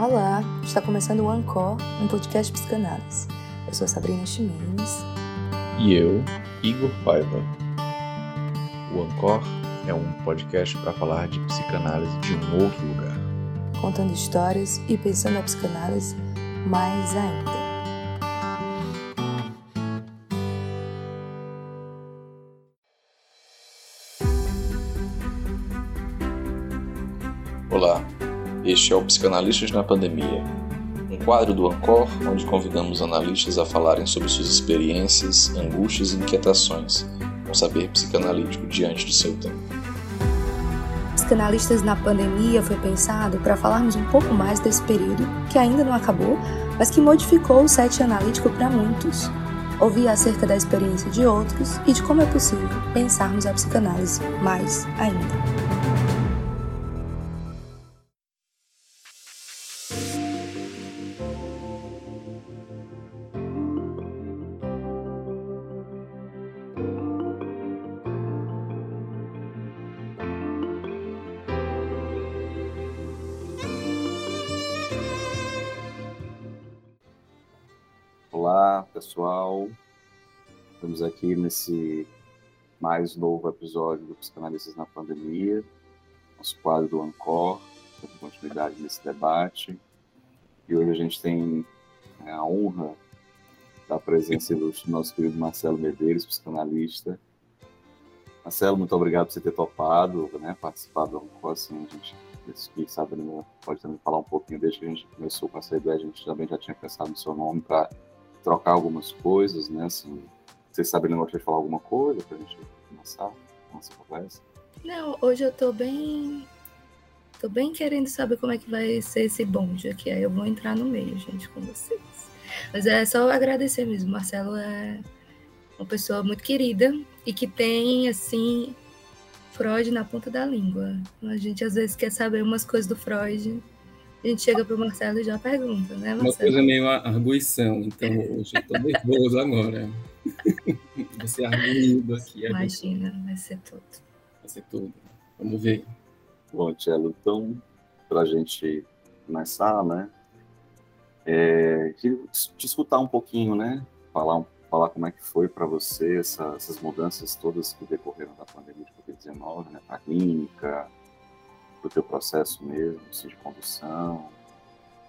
Olá, está começando o Ancor, um podcast psicanálise. Eu sou Sabrina Ximenes. E eu, Igor Paiva. O Ancor é um podcast para falar de psicanálise de um outro lugar. Contando histórias e pensando a psicanálise mais ainda. Este é o Psicanalistas na Pandemia, um quadro do Ancor onde convidamos analistas a falarem sobre suas experiências, angústias e inquietações, com saber psicanalítico diante do seu tempo. Psicanalistas na Pandemia foi pensado para falarmos um pouco mais desse período, que ainda não acabou, mas que modificou o set analítico para muitos. Ouvir acerca da experiência de outros e de como é possível pensarmos a psicanálise mais ainda. Estamos aqui nesse mais novo episódio do Psicanalistas na Pandemia, nosso quadro do Ancor, dando continuidade nesse debate. E hoje a gente tem né, a honra da presença ilustre do nosso querido Marcelo Medeiros, psicanalista. Marcelo, muito obrigado por você ter topado, né, participar do Ancor, assim, a gente que Sabrina pode também falar um pouquinho desde que a gente começou com essa ideia, a gente também já tinha pensado no seu nome para trocar algumas coisas, né? Assim, vocês sabem, não de falar alguma coisa para a gente começar a nossa conversa? Não, hoje eu tô bem. Tô bem querendo saber como é que vai ser esse bonde aqui. Aí eu vou entrar no meio, gente, com vocês. Mas é só agradecer mesmo. Marcelo é uma pessoa muito querida e que tem, assim, Freud na ponta da língua. A gente às vezes quer saber umas coisas do Freud a gente chega para o Marcelo e já pergunta, né, Marcelo? Uma coisa meio arguição, então hoje eu estou nervoso agora. Você arguindo aqui. Imagina, vai ser tudo. Vai ser tudo. Vamos ver. Bom, Tchelo, então, para a gente começar, né, é, queria te escutar um pouquinho, né, falar, falar como é que foi para você essa, essas mudanças todas que decorreram da pandemia de Covid-19, né, para a clínica, do teu processo mesmo, assim, de condução.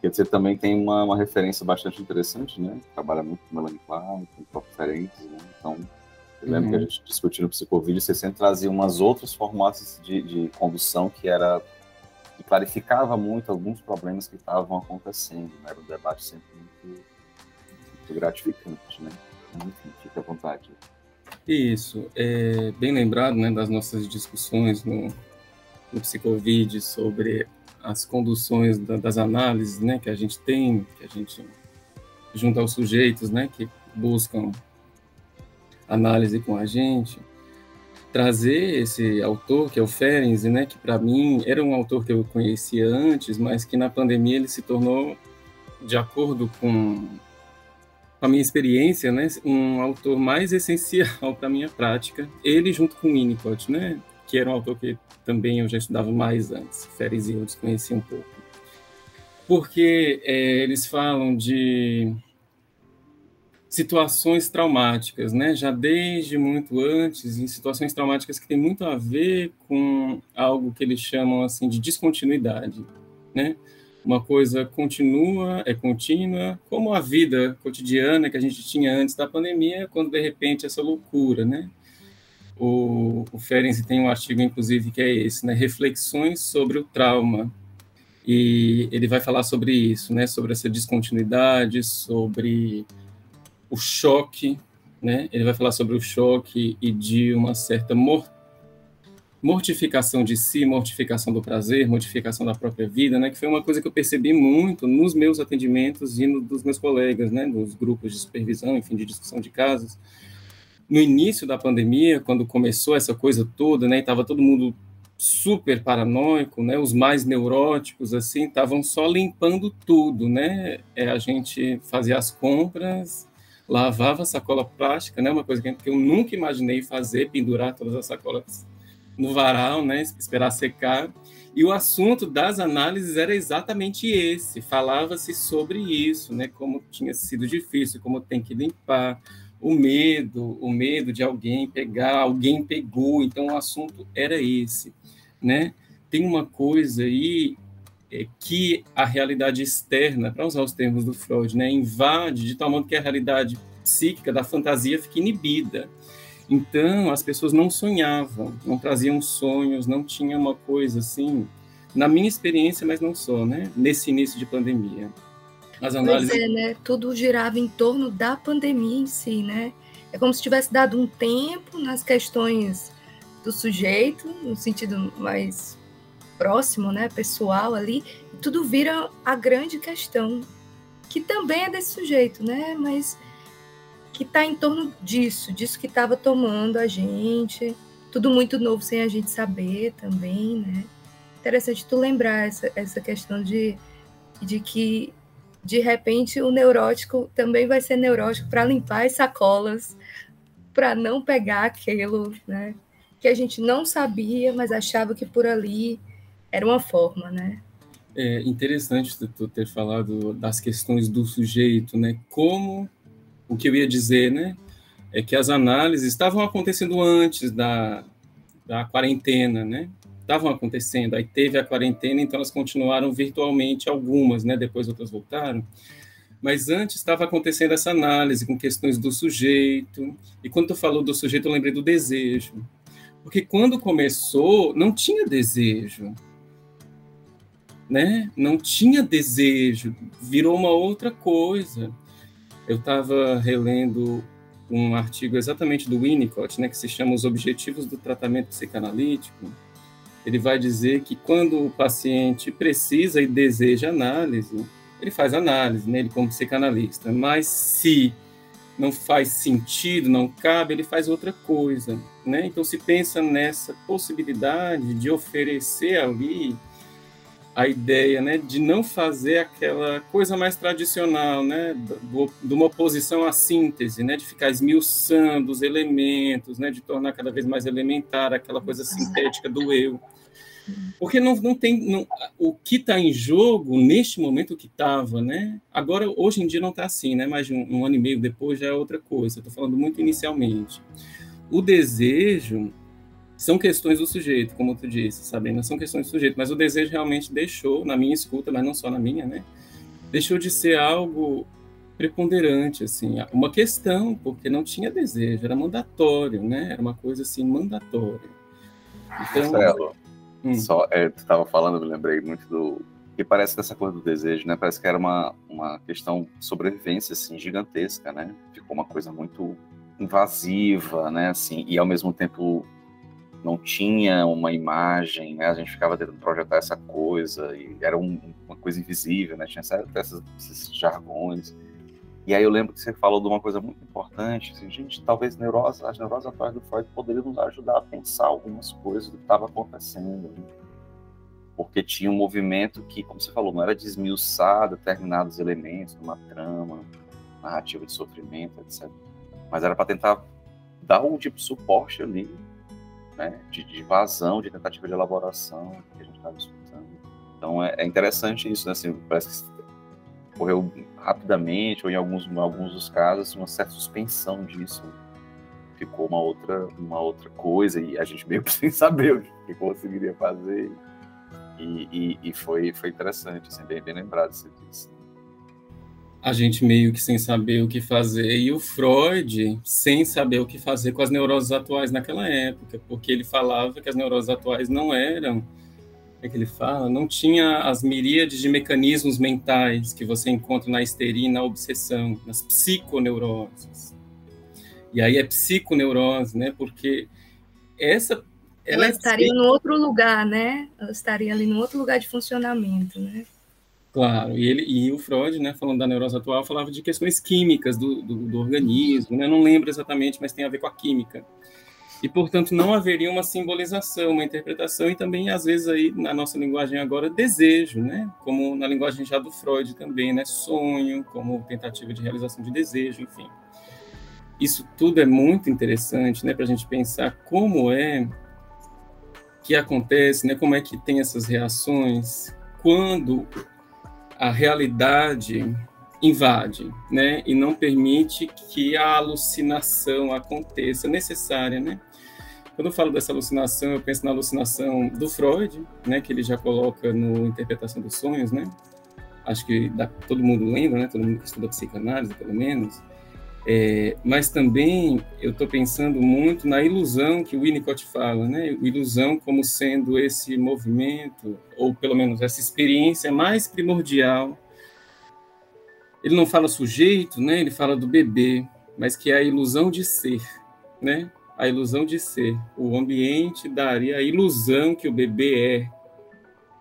Quer dizer, também tem uma, uma referência bastante interessante, né? Trabalha muito com Melanie Clark, com próprio Ferenc, né? Então, eu lembro uhum. que a uhum. gente discutindo psicovídeo, você sempre trazia umas outros formatos de, de condução que era que clarificava muito alguns problemas que estavam acontecendo, né? Era um debate sempre muito, muito gratificante, né? Enfim, fica à vontade. Isso, é bem lembrado, né, das nossas discussões no, no Psicovid sobre as conduções da, das análises, né, que a gente tem, que a gente junto aos sujeitos, né, que buscam análise com a gente, trazer esse autor que é o Ferenczi, né, que para mim era um autor que eu conhecia antes, mas que na pandemia ele se tornou de acordo com a minha experiência, né, um autor mais essencial para minha prática. Ele junto com Winnicott, né, que era um autor que também eu já estudava mais antes, Férez eu desconhecia um pouco. Porque é, eles falam de situações traumáticas, né? Já desde muito antes, em situações traumáticas que tem muito a ver com algo que eles chamam assim de descontinuidade, né? Uma coisa continua, é contínua, como a vida cotidiana que a gente tinha antes da pandemia, quando de repente essa loucura, né? O, o Ferenczi tem um artigo, inclusive, que é esse, né? Reflexões sobre o trauma. E ele vai falar sobre isso, né? Sobre essa descontinuidade, sobre o choque, né? Ele vai falar sobre o choque e de uma certa mortificação de si, mortificação do prazer, mortificação da própria vida, né? Que foi uma coisa que eu percebi muito nos meus atendimentos e no, dos meus colegas, né? Nos grupos de supervisão, enfim, de discussão de casos no início da pandemia, quando começou essa coisa toda, né, estava todo mundo super paranoico, né, os mais neuróticos, assim, estavam só limpando tudo, né, é, a gente fazia as compras, lavava sacola plástica, né, uma coisa que eu nunca imaginei fazer, pendurar todas as sacolas no varal, né, esperar secar. E o assunto das análises era exatamente esse. Falava-se sobre isso, né, como tinha sido difícil, como tem que limpar, o medo, o medo de alguém pegar, alguém pegou. Então o assunto era esse, né? Tem uma coisa aí é, que a realidade externa, para usar os termos do Freud, né, invade de tal modo que a realidade psíquica da fantasia fica inibida. Então, as pessoas não sonhavam, não traziam sonhos, não tinha uma coisa assim, na minha experiência, mas não só, né? Nesse início de pandemia. As análises... Pois é, né? Tudo girava em torno da pandemia em si, né? É como se tivesse dado um tempo nas questões do sujeito, no sentido mais próximo, né, pessoal ali, e tudo vira a grande questão, que também é desse sujeito, né, mas que está em torno disso, disso que estava tomando a gente, tudo muito novo sem a gente saber também, né? Interessante tu lembrar essa, essa questão de, de que de repente o neurótico também vai ser neurótico para limpar as sacolas, para não pegar aquilo, né? Que a gente não sabia, mas achava que por ali era uma forma, né? É interessante tu ter falado das questões do sujeito, né? Como o que eu ia dizer, né? É que as análises estavam acontecendo antes da, da quarentena, né? Estavam acontecendo, aí teve a quarentena, então elas continuaram virtualmente, algumas, né? Depois outras voltaram. Mas antes estava acontecendo essa análise com questões do sujeito. E quando tu falou do sujeito, eu lembrei do desejo. Porque quando começou, não tinha desejo. Né? Não tinha desejo, virou uma outra coisa. Eu estava relendo um artigo exatamente do Winnicott, né, que se chama Os Objetivos do Tratamento Psicanalítico. Ele vai dizer que quando o paciente precisa e deseja análise, ele faz análise, né, ele como psicanalista, mas se não faz sentido, não cabe, ele faz outra coisa, né? Então se pensa nessa possibilidade de oferecer ali a ideia né, de não fazer aquela coisa mais tradicional, né, de uma oposição à síntese, né, de ficar esmiuçando os elementos, né, de tornar cada vez mais elementar aquela coisa sintética do eu. Porque não, não tem. Não, o que está em jogo, neste momento, que estava, né? Agora, hoje em dia, não está assim, né? Mais de um, um ano e meio depois já é outra coisa. Estou falando muito inicialmente. O desejo são questões do sujeito, como tu disse, né? são questões do sujeito, mas o desejo realmente deixou, na minha escuta, mas não só na minha, né? Deixou de ser algo preponderante, assim, uma questão, porque não tinha desejo, era mandatório, né? Era uma coisa assim mandatória. Então, Marcelo, hum. só é, tu estava falando, me lembrei muito do que parece dessa coisa do desejo, né? Parece que era uma uma questão de sobrevivência assim gigantesca, né? Ficou uma coisa muito invasiva, né? Assim, e ao mesmo tempo não tinha uma imagem, né? A gente ficava tentando projetar essa coisa e era um, uma coisa invisível, né? Tinha esses, esses jargões. E aí eu lembro que você falou de uma coisa muito importante, assim, gente, talvez neurose, as neuroses atuais do Freud poderiam nos ajudar a pensar algumas coisas do que estava acontecendo. Né? Porque tinha um movimento que, como você falou, não era desmiuçar determinados elementos uma trama, narrativa de sofrimento, etc. Mas era para tentar dar um tipo de suporte ali né, de, de vazão, de tentativa de elaboração que a gente estava escutando. Então é, é, interessante isso, né? Assim, parece que ocorreu rapidamente, ou em alguns, em alguns dos casos, uma certa suspensão disso. Ficou uma outra, uma outra coisa, e a gente meio que sem saber o que, conseguiria fazer. E, e, e, foi, foi interessante, assim, bem, bem lembrado disso a gente meio que sem saber o que fazer, e o Freud sem saber o que fazer com as neuroses atuais naquela época, porque ele falava que as neuroses atuais não eram, é que ele fala, não tinha as miríades de mecanismos mentais que você encontra na histeria e na obsessão, nas psiconeuroses. E aí é psiconeurose, né? Porque essa ela, ela estaria em outro lugar, né? Ela estaria ali em outro lugar de funcionamento, né? Claro, e, ele, e o Freud, né, falando da neurose atual, falava de questões químicas do, do, do organismo, né, não lembro exatamente, mas tem a ver com a química. E, portanto, não haveria uma simbolização, uma interpretação, e também, às vezes, aí, na nossa linguagem agora, desejo, né, como na linguagem já do Freud também, né, sonho, como tentativa de realização de desejo, enfim. Isso tudo é muito interessante, né, para a gente pensar como é que acontece, né? Como é que tem essas reações quando a realidade invade, né? E não permite que a alucinação aconteça necessária, né? Quando eu falo dessa alucinação, eu penso na alucinação do Freud, né? Que ele já coloca no Interpretação dos Sonhos, né? Acho que dá, todo mundo lembra, né? Todo mundo que estuda psicanálise, pelo menos é, mas também eu estou pensando muito na ilusão que o Winnicott fala, né? Ilusão como sendo esse movimento, ou pelo menos essa experiência mais primordial. Ele não fala sujeito, né? Ele fala do bebê, mas que é a ilusão de ser, né? A ilusão de ser. O ambiente daria a ilusão que o bebê é,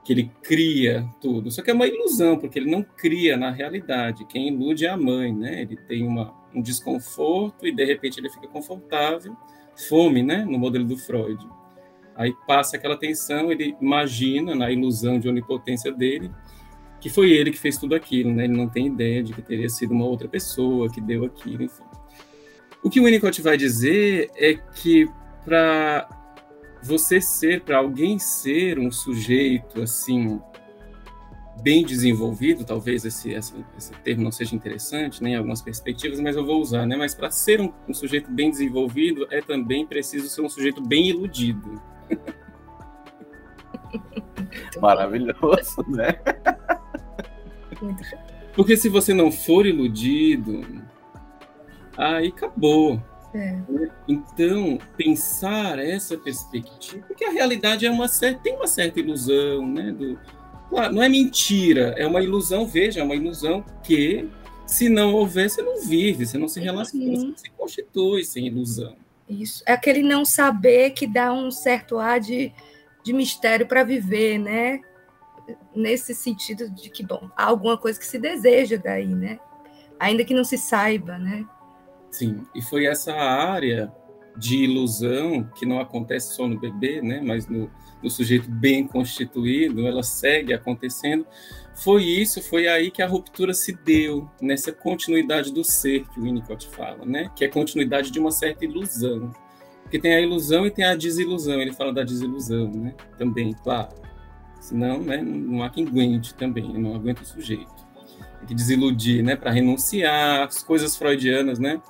que ele cria tudo. Só que é uma ilusão, porque ele não cria na realidade. Quem ilude é a mãe, né? Ele tem uma um desconforto e de repente ele fica confortável, fome, né, no modelo do Freud. Aí passa aquela tensão, ele imagina na ilusão de onipotência dele que foi ele que fez tudo aquilo, né? Ele não tem ideia de que teria sido uma outra pessoa que deu aquilo, enfim. O que o Winnicott vai dizer é que para você ser, para alguém ser um sujeito assim bem desenvolvido, talvez esse, esse, esse, termo não seja interessante, nem né, algumas perspectivas, mas eu vou usar, né? Mas para ser um, um, sujeito bem desenvolvido, é também preciso ser um sujeito bem iludido. Maravilhoso, né? Porque se você não for iludido, aí acabou. É. Então, pensar essa perspectiva, porque a realidade é uma certa, tem uma certa ilusão, né? Do, Claro, não é mentira, é uma ilusão, veja, é uma ilusão que, se não houver, você não vive, você não se relaciona, você não se constitui sem ilusão. Isso. É aquele não saber que dá um certo ar de, de mistério para viver, né? Nesse sentido de que, bom, há alguma coisa que se deseja daí, né? Ainda que não se saiba, né? Sim, e foi essa área de ilusão que não acontece só no bebê, né? Mas no, do sujeito bem constituído, ela segue acontecendo. Foi isso, foi aí que a ruptura se deu, nessa continuidade do ser que o Winnicott fala, né? que é continuidade de uma certa ilusão. Porque tem a ilusão e tem a desilusão, ele fala da desilusão né? também, claro. Senão né, não há quem aguente também, não aguenta o sujeito. Que desiludir né, para renunciar, as coisas freudianas né,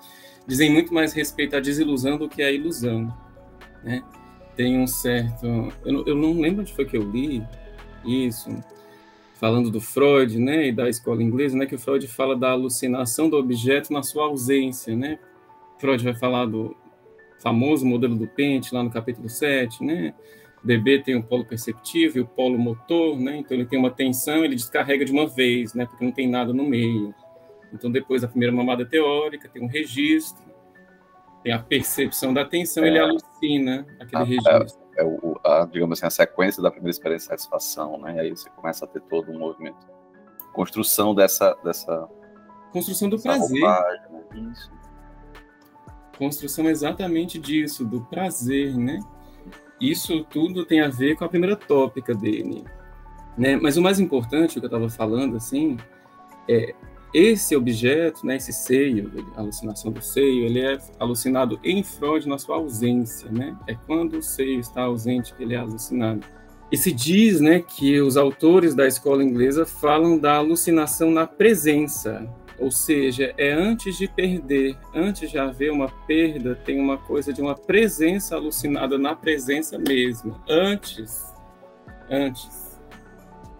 dizem muito mais respeito à desilusão do que à ilusão. Né? tem um certo. Eu eu não lembro onde foi que eu li isso, falando do Freud, né, e da escola inglesa, né, que o Freud fala da alucinação do objeto na sua ausência, né? Freud vai falar do famoso modelo do Pente, lá no capítulo 7, né? O bebê tem o polo perceptivo e o polo motor, né? Então ele tem uma tensão, ele descarrega de uma vez, né? Porque não tem nada no meio. Então depois da primeira mamada teórica, tem um registro, tem a percepção da atenção, é, ele alucina aquele a, registro. É, é o, a, digamos assim, a sequência da primeira experiência de satisfação, né? E aí você começa a ter todo um movimento. Construção dessa. dessa Construção do prazer. Roupagem, né? Construção exatamente disso, do prazer, né? Isso tudo tem a ver com a primeira tópica dele. Né? Mas o mais importante, o que eu estava falando, assim, é esse objeto, né, esse seio, a alucinação do seio, ele é alucinado em Freud na sua ausência, né? É quando o seio está ausente que ele é alucinado. E se diz, né, que os autores da escola inglesa falam da alucinação na presença, ou seja, é antes de perder, antes de haver uma perda, tem uma coisa de uma presença alucinada na presença mesmo, antes, antes,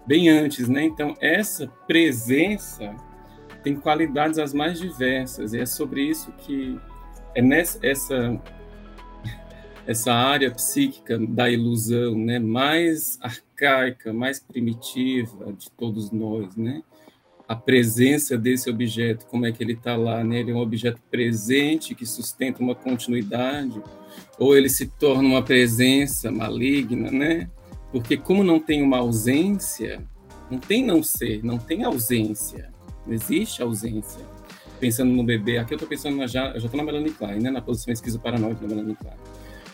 bem antes, né? Então essa presença tem qualidades as mais diversas, e é sobre isso que é nessa essa, essa área psíquica da ilusão, né, mais arcaica, mais primitiva de todos nós, né? A presença desse objeto, como é que ele está lá, né? Ele é um objeto presente que sustenta uma continuidade, ou ele se torna uma presença maligna, né? Porque como não tem uma ausência, não tem não ser, não tem ausência. Não existe ausência. Pensando no bebê, aqui eu estou pensando na, já, já estou na Melanie Klein, né, na posição esquizoparanoide da Melanie Klein.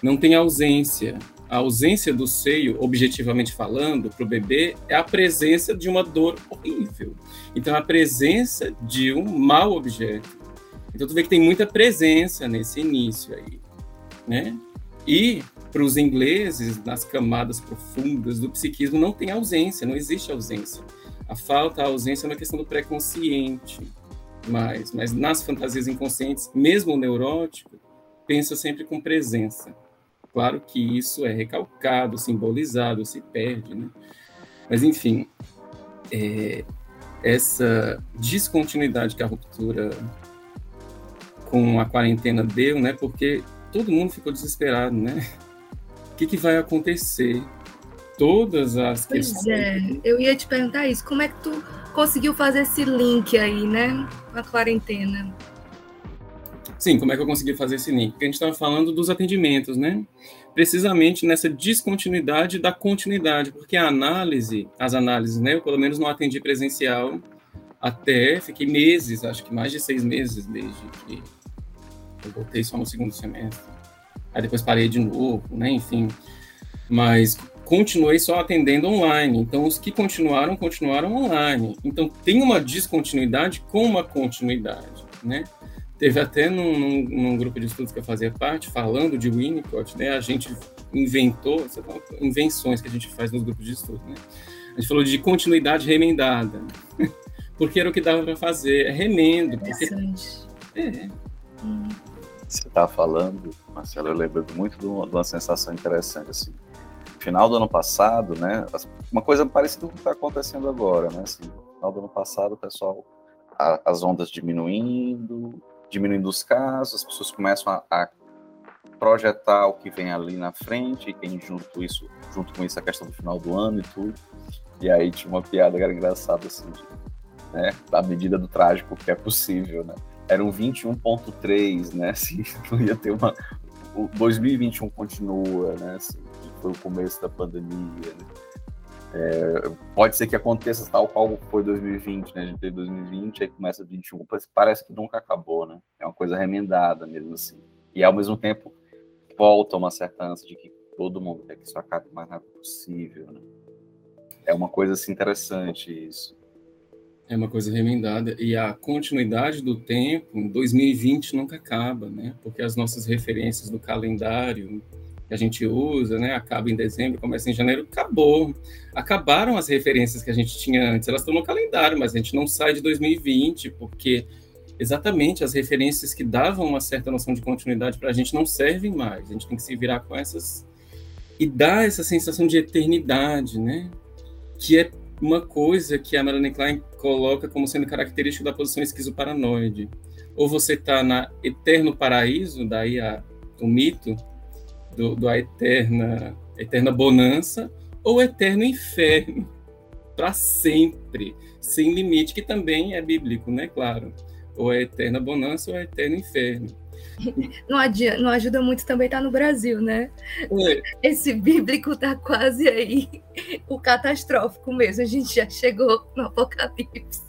Não tem ausência. A ausência do seio, objetivamente falando, para o bebê, é a presença de uma dor horrível. Então, a presença de um mau objeto. Então, tu vê que tem muita presença nesse início aí, né? E para os ingleses, nas camadas profundas do psiquismo, não tem ausência, não existe ausência. A falta, a ausência é uma questão do pré-consciente, mas, mas nas fantasias inconscientes, mesmo o neurótico, pensa sempre com presença. Claro que isso é recalcado, simbolizado, se perde, né? Mas, enfim, é, essa descontinuidade que a ruptura com a quarentena deu, né? Porque todo mundo ficou desesperado, né? O que, que vai acontecer? Todas as pois questões. É, eu ia te perguntar isso. Como é que tu conseguiu fazer esse link aí, né? Com a quarentena? Sim, como é que eu consegui fazer esse link? Porque a gente estava falando dos atendimentos, né? Precisamente nessa descontinuidade da continuidade, porque a análise, as análises, né? Eu pelo menos não atendi presencial até, fiquei meses, acho que mais de seis meses desde que eu voltei só no segundo semestre. Aí depois parei de novo, né? Enfim. Mas continuei só atendendo online. Então, os que continuaram, continuaram online. Então, tem uma descontinuidade com uma continuidade, né? Teve até num, num, num, grupo de estudos que eu fazia parte, falando de Winnicott, né? A gente inventou, invenções que a gente faz nos grupos de estudo, né? A gente falou de continuidade remendada, porque era o que dava para fazer, é remendo. Porque... É. Hum. Você está falando, Marcelo, eu lembro muito de uma, de uma sensação interessante, assim, final do ano passado, né? Uma coisa parecida com o que está acontecendo agora, né? Assim, no final do ano passado, o pessoal, a, as ondas diminuindo, diminuindo os casos, as pessoas começam a, a, projetar o que vem ali na frente, e tem junto isso, junto com isso a questão do final do ano e tudo. E aí tinha uma piada que era engraçada assim, né? Da medida do trágico que é possível, né? Era um 21.3, né? Assim, não ia ter uma. O 2021 continua, né? Assim, foi o começo da pandemia. Né? É, pode ser que aconteça tal qual foi 2020, né? A gente teve 2020, aí começa 21, parece que nunca acabou, né? É uma coisa remendada mesmo assim. E ao mesmo tempo volta uma certa ânsia de que todo mundo quer que isso acabe o mais rápido possível, né? É uma coisa assim interessante isso. É uma coisa remendada e a continuidade do tempo, 2020 nunca acaba, né? Porque as nossas referências do calendário, que a gente usa, né? Acaba em dezembro, começa em janeiro, acabou. Acabaram as referências que a gente tinha antes, elas estão no calendário, mas a gente não sai de 2020, porque exatamente as referências que davam uma certa noção de continuidade para a gente não servem mais. A gente tem que se virar com essas e dar essa sensação de eternidade, né? Que é uma coisa que a Melanie Klein coloca como sendo característica da posição esquizoparanoide. Ou você está na eterno paraíso, daí a, o mito, do, do a eterna, eterna bonança ou eterno inferno para sempre, sem limite, que também é bíblico, né? Claro. Ou é eterna bonança ou é eterno inferno. Não, adia, não ajuda muito também estar tá no Brasil, né? É. Esse bíblico tá quase aí o catastrófico mesmo. A gente já chegou no apocalipse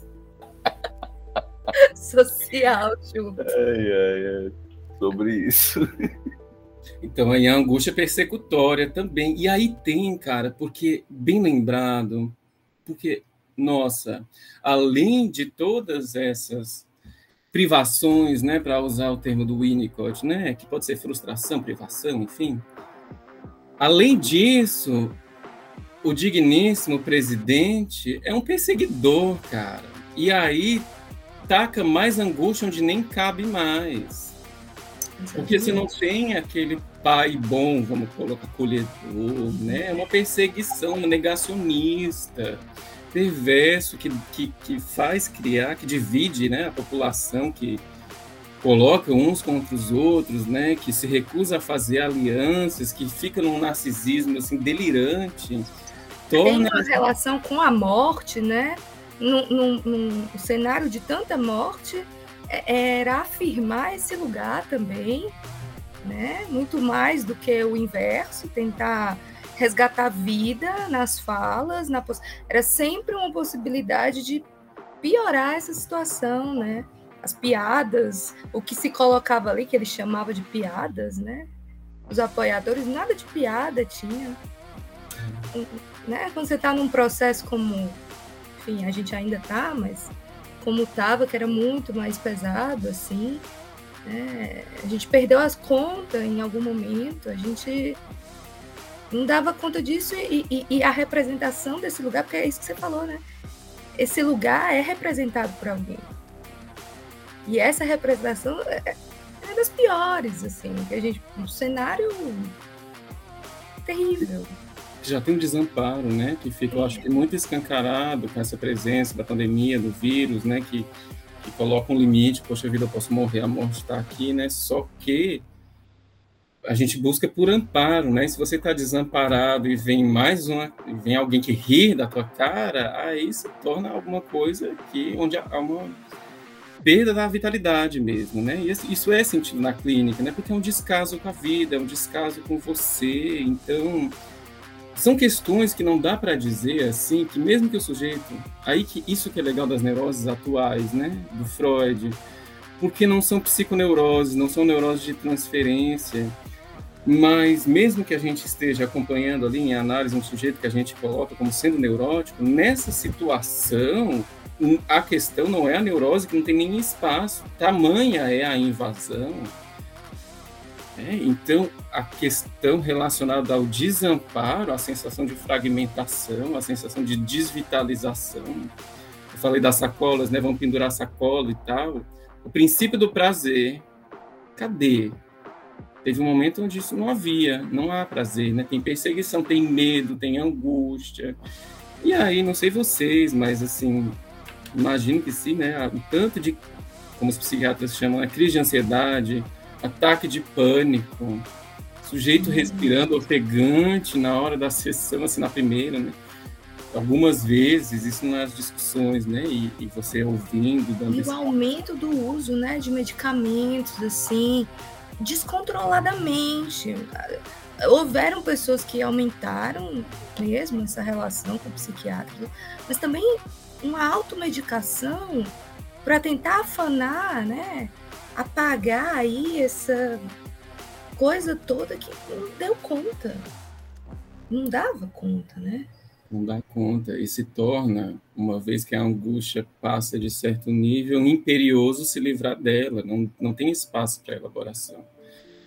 social, Júlio. Ai, ai, ai. Sobre isso. Então aí a angústia persecutória também. E aí tem, cara, porque bem lembrado, porque nossa, além de todas essas privações, né, para usar o termo do Winnicott, né, que pode ser frustração, privação, enfim. Além disso, o digníssimo presidente é um perseguidor, cara. E aí taca mais angústia onde nem cabe mais. Porque se não tem aquele pai bom, vamos colocar colhedor, né? É uma perseguição, uma negacionista, perverso que, que, que faz criar, que divide, né, a população, que coloca uns contra os outros, né, que se recusa a fazer alianças, que fica num narcisismo assim delirante. Torna... Tem uma relação com a morte, né? Num, num, num cenário de tanta morte, era afirmar esse lugar também, né? Muito mais do que o inverso, tentar resgatar vida nas falas, na era sempre uma possibilidade de piorar essa situação, né? As piadas, o que se colocava ali, que ele chamava de piadas, né? Os apoiadores, nada de piada tinha. Né? Quando você está num processo como, enfim, a gente ainda tá, mas como tava, que era muito mais pesado, assim, né? a gente perdeu as contas em algum momento, a gente não dava conta disso e, e, e, a representação desse lugar, porque é isso que você falou, né? Esse lugar é representado por alguém. E essa representação é, é das piores, assim, que a gente. Um cenário terrível. Já tem um desamparo, né? Que fica, eu acho que muito escancarado com essa presença da pandemia, do vírus, né? Que, que coloca um limite, poxa vida, eu posso morrer, a morte está aqui, né? Só que a gente busca por amparo, né? se você está desamparado e vem mais uma, vem alguém que ri da tua cara, aí se torna alguma coisa que onde há uma perda da vitalidade mesmo, né? E isso é sentido na clínica, né? Porque é um descaso com a vida, é um descaso com você. Então, são questões que não dá para dizer assim, que mesmo que o sujeito, aí que isso que é legal das neuroses atuais, né? Do Freud, porque não são psiconeuroses, não são neuroses de transferência mas mesmo que a gente esteja acompanhando ali em análise um sujeito que a gente coloca como sendo neurótico, nessa situação a questão não é a neurose que não tem nem espaço, tamanha é a invasão. É, então, a questão relacionada ao desamparo, a sensação de fragmentação, a sensação de desvitalização. Eu falei das sacolas, né? Vão pendurar sacola e tal. O princípio do prazer, cadê? Teve um momento onde isso não havia, não há prazer, né? Tem perseguição, tem medo, tem angústia. E aí, não sei vocês, mas assim, imagino que sim, né? O tanto de, como os psiquiatras chamam, a né? crise de ansiedade, ataque de pânico, sujeito respirando ofegante na hora da sessão, assim, na primeira, né? Algumas vezes, isso nas discussões, né? E, e você ouvindo, dando... E o aumento do uso, né, de medicamentos, assim, descontroladamente. Houveram pessoas que aumentaram mesmo essa relação com o psiquiatra, mas também uma automedicação para tentar afanar, né? Apagar aí essa coisa toda que não deu conta. Não dava conta, né? Não dá conta. E se torna, uma vez que a angústia passa de certo nível, imperioso se livrar dela, não, não tem espaço para elaboração.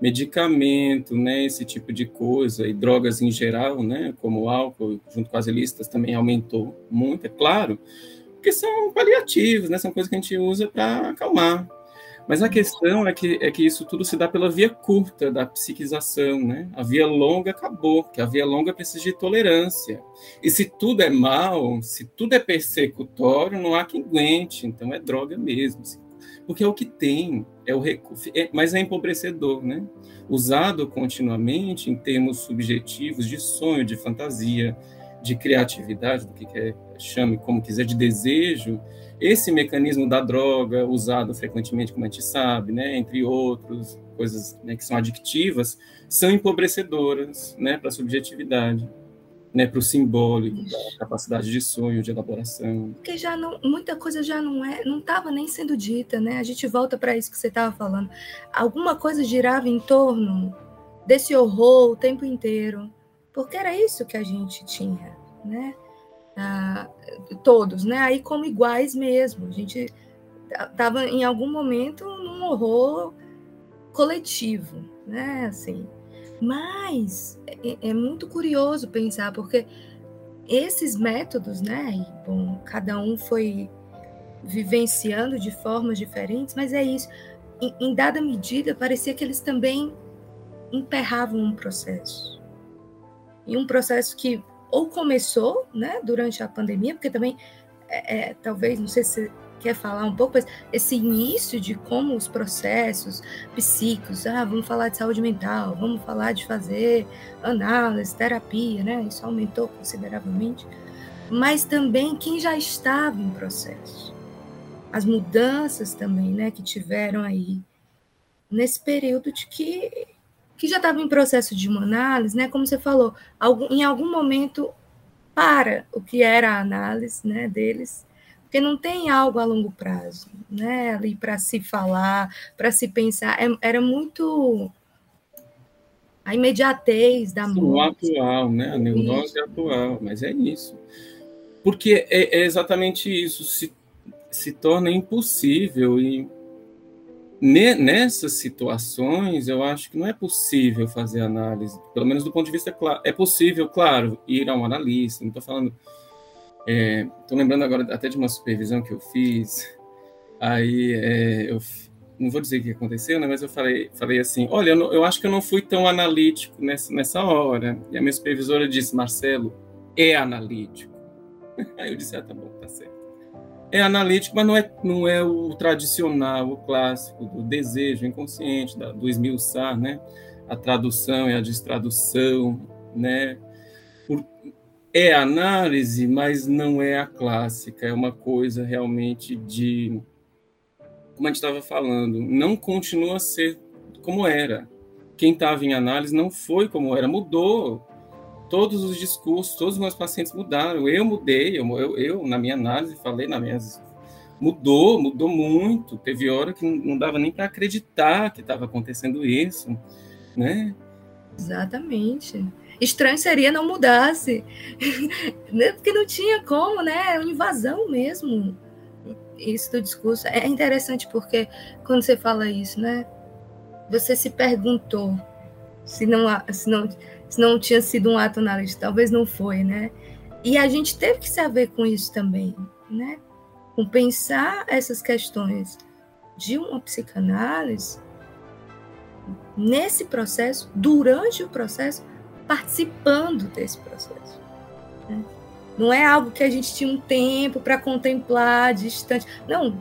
Medicamento, né, esse tipo de coisa, e drogas em geral, né, como o álcool, junto com as ilícitas, também aumentou muito, é claro, porque são paliativos, né, são coisas que a gente usa para acalmar. Mas a questão é que, é que isso tudo se dá pela via curta da psiquização, né? A via longa acabou, que a via longa precisa de tolerância. E se tudo é mal, se tudo é persecutório, não há quem aguente, então é droga mesmo porque é o que tem, é o recurso, é, mas é empobrecedor, né? Usado continuamente em termos subjetivos de sonho, de fantasia, de criatividade, do que quer, chame como quiser, de desejo, esse mecanismo da droga, usado frequentemente, como a gente sabe, né, entre outros, coisas né, que são adictivas, são empobrecedoras né, para a subjetividade né, para o simbólico, para a capacidade de sonho, de elaboração. Porque já não, muita coisa já não é, não estava nem sendo dita, né? A gente volta para isso que você estava falando. Alguma coisa girava em torno desse horror o tempo inteiro, porque era isso que a gente tinha, né? Ah, todos, né? Aí como iguais mesmo. A gente estava em algum momento num horror coletivo, né? Assim, mas é, é muito curioso pensar, porque esses métodos, né? E, bom, cada um foi vivenciando de formas diferentes, mas é isso. Em, em, dada medida, parecia que eles também emperravam um processo. E um processo que ou começou, né, durante a pandemia, porque também, é, é, talvez, não sei se quer falar um pouco, mas esse início de como os processos psíquicos, ah, vamos falar de saúde mental, vamos falar de fazer análise, terapia, né? Isso aumentou consideravelmente. Mas também quem já estava em processo. As mudanças também, né, que tiveram aí nesse período de que que já estava em processo de uma análise, né? Como você falou, em algum momento para o que era a análise, né, deles porque não tem algo a longo prazo, né? Ali para se falar, para se pensar, é, era muito a imediatez da morte. O atual, né? A neurose atual, mas é isso. Porque é, é exatamente isso, se, se torna impossível e nessas situações, eu acho que não é possível fazer análise, pelo menos do ponto de vista claro. É possível, claro, ir a um analista. Não estou falando. Estou é, lembrando agora até de uma supervisão que eu fiz. Aí é, eu não vou dizer o que aconteceu, né, mas eu falei, falei assim: olha, eu, não, eu acho que eu não fui tão analítico nessa, nessa hora. E a minha supervisora disse: Marcelo, é analítico. Aí eu disse: ah, tá bom, tá certo. É analítico, mas não é, não é o tradicional, o clássico, do desejo inconsciente, da, do esmiuçar, né? A tradução e a destradução, né? Por, é análise, mas não é a clássica, é uma coisa realmente de como a gente estava falando, não continua a ser como era. Quem estava em análise não foi como era, mudou. Todos os discursos, todos os meus pacientes mudaram. Eu mudei, eu, eu, eu na minha análise, falei na minha. Mudou, mudou muito. Teve hora que não dava nem para acreditar que estava acontecendo isso, né? Exatamente. Estranho seria não mudasse, né? porque não tinha como, né? É uma invasão mesmo isso do discurso é interessante porque quando você fala isso, né? Você se perguntou se não, se não, se não tinha sido um ato analítico, talvez não foi, né? E a gente teve que saber com isso também, né? Com pensar essas questões de uma psicanálise nesse processo, durante o processo, participando desse processo. Né? Não é algo que a gente tinha um tempo para contemplar distante. Não,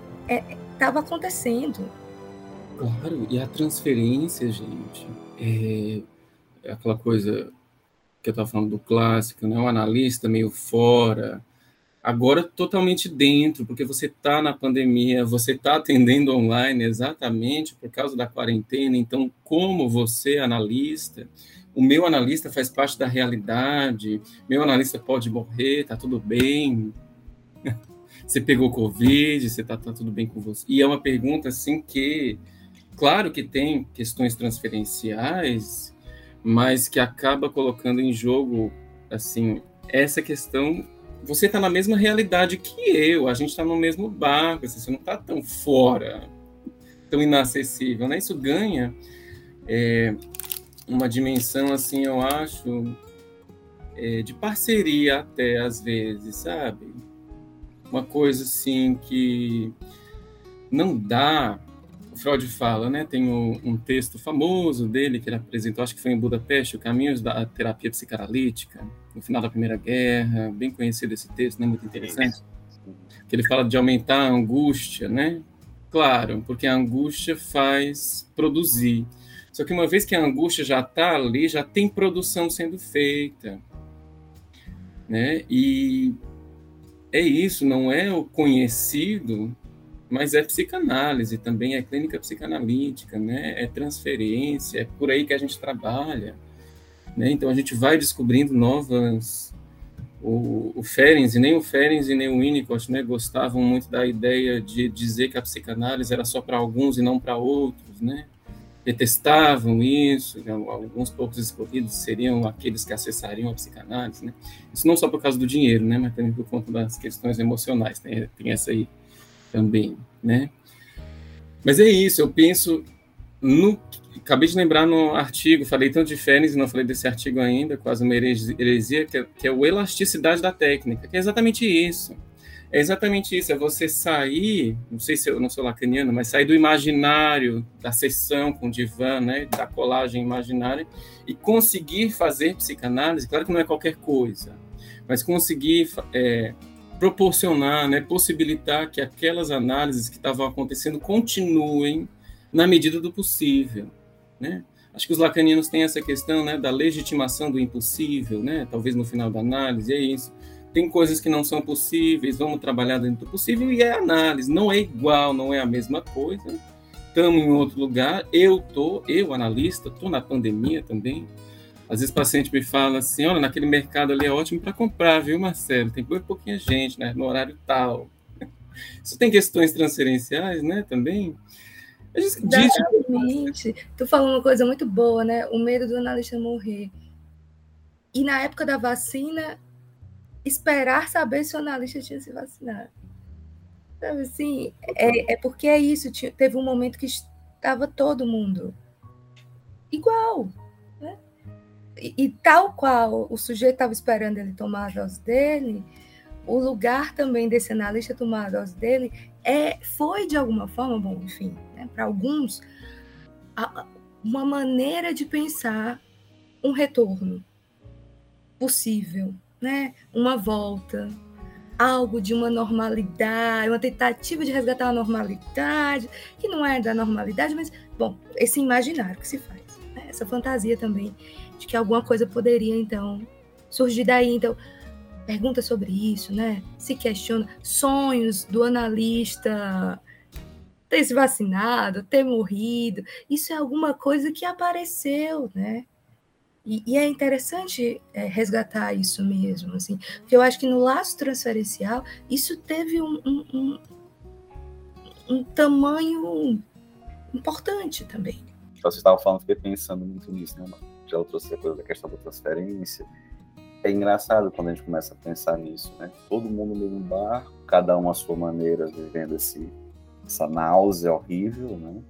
estava é, acontecendo. Claro, e a transferência, gente, é, é aquela coisa que eu estava falando do clássico, né? O analista meio fora, agora totalmente dentro, porque você está na pandemia, você está atendendo online exatamente por causa da quarentena. Então, como você, analista, o meu analista faz parte da realidade, meu analista pode morrer, tá tudo bem. você pegou Covid, você tá, tá tudo bem com você. E é uma pergunta assim que, claro que tem questões transferenciais, mas que acaba colocando em jogo assim essa questão. Você está na mesma realidade que eu, a gente está no mesmo barco, assim, você não está tão fora, tão inacessível, né? Isso ganha é, uma dimensão, assim, eu acho, é, de parceria até, às vezes, sabe? Uma coisa, assim, que não dá... O Freud fala, né? Tem um, um texto famoso dele que ele apresentou, acho que foi em Budapeste, o Caminhos da Terapia Psicanalítica, no final da Primeira Guerra, bem conhecido esse texto, né? Muito interessante. Que ele fala de aumentar a angústia, né? Claro, porque a angústia faz produzir. Só que uma vez que a angústia já está ali, já tem produção sendo feita. Né? E é isso, não é o conhecido, mas é psicanálise também, é clínica psicanalítica, né? é transferência, é por aí que a gente trabalha. Né? Então a gente vai descobrindo novas. O, o Ferenc, nem o Ferenc e nem o Winnicott né, gostavam muito da ideia de dizer que a psicanálise era só para alguns e não para outros, né? detestavam isso, né? alguns poucos escolhidos seriam aqueles que acessariam a psicanálise, né? Isso não só por causa do dinheiro, né, mas também por conta das questões emocionais, tem, tem essa aí também, né? Mas é isso, eu penso no acabei de lembrar no artigo, falei tanto de Fênix não falei desse artigo ainda, quase uma heresia, que é, que é o elasticidade da técnica, que é exatamente isso. É exatamente isso, é você sair, não sei se eu não sou lacaniano, mas sair do imaginário, da sessão com o divã, né, da colagem imaginária, e conseguir fazer psicanálise, claro que não é qualquer coisa, mas conseguir é, proporcionar, né, possibilitar que aquelas análises que estavam acontecendo continuem na medida do possível, né? Acho que os lacanianos têm essa questão, né, da legitimação do impossível, né? Talvez no final da análise é isso tem coisas que não são possíveis, vamos trabalhar dentro do possível, e é análise, não é igual, não é a mesma coisa. Estamos em outro lugar, eu tô, eu, analista, estou na pandemia também. Às vezes o paciente me fala assim, olha, naquele mercado ali é ótimo para comprar, viu, Marcelo? Tem pouquinha gente, né, no horário tal. Isso tem questões transferenciais, né, também. Exatamente. Tu falou uma coisa muito boa, né? O medo do analista morrer. E na época da vacina, esperar saber se o analista tinha se vacinado. Sabe assim, é, é porque é isso. Teve um momento que estava todo mundo igual. E, e, tal qual o sujeito estava esperando ele tomar a dose dele, o lugar também desse analista tomar a dose dele é, foi de alguma forma, bom, enfim, né, para alguns, a, uma maneira de pensar um retorno possível, né? Uma volta, algo de uma normalidade, uma tentativa de resgatar a normalidade, que não é da normalidade, mas, bom, esse imaginário que se faz, né? essa fantasia também de que alguma coisa poderia, então, surgir daí. Então, pergunta sobre isso, né? Se questiona sonhos do analista ter se vacinado, ter morrido. Isso é alguma coisa que apareceu, né? E, e é interessante é, resgatar isso mesmo, assim, porque eu acho que no laço transferencial isso teve um, um, um, um tamanho importante também. Você estava falando, fiquei pensando muito nisso, né? Já trouxe a coisa da questão da transferência. É engraçado quando a gente começa a pensar nisso, né? Todo mundo no mesmo bar, cada um à sua maneira, vivendo esse, essa náusea horrível, né?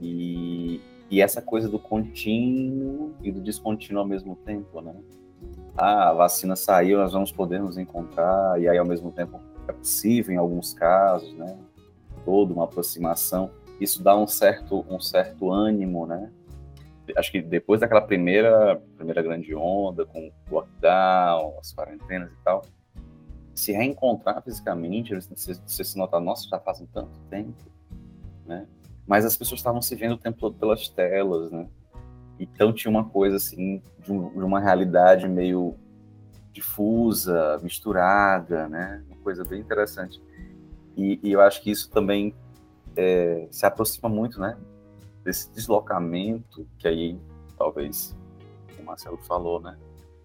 E, e essa coisa do contínuo e do descontínuo ao mesmo tempo, né? Ah, a vacina saiu, nós vamos poder nos encontrar, e aí ao mesmo tempo é possível em alguns casos, né? Toda uma aproximação. Isso dá um certo, um certo ânimo, né? Acho que depois daquela primeira, primeira grande onda, com o lockdown, as quarentenas e tal, se reencontrar fisicamente, você, você se notar, nossa, já faz um tanto tempo, né? mas as pessoas estavam se vendo o tempo todo pelas telas, né? Então tinha uma coisa assim de, um, de uma realidade meio difusa, misturada, né? Uma coisa bem interessante. E, e eu acho que isso também é, se aproxima muito, né? Desse deslocamento que aí talvez o Marcelo falou, né?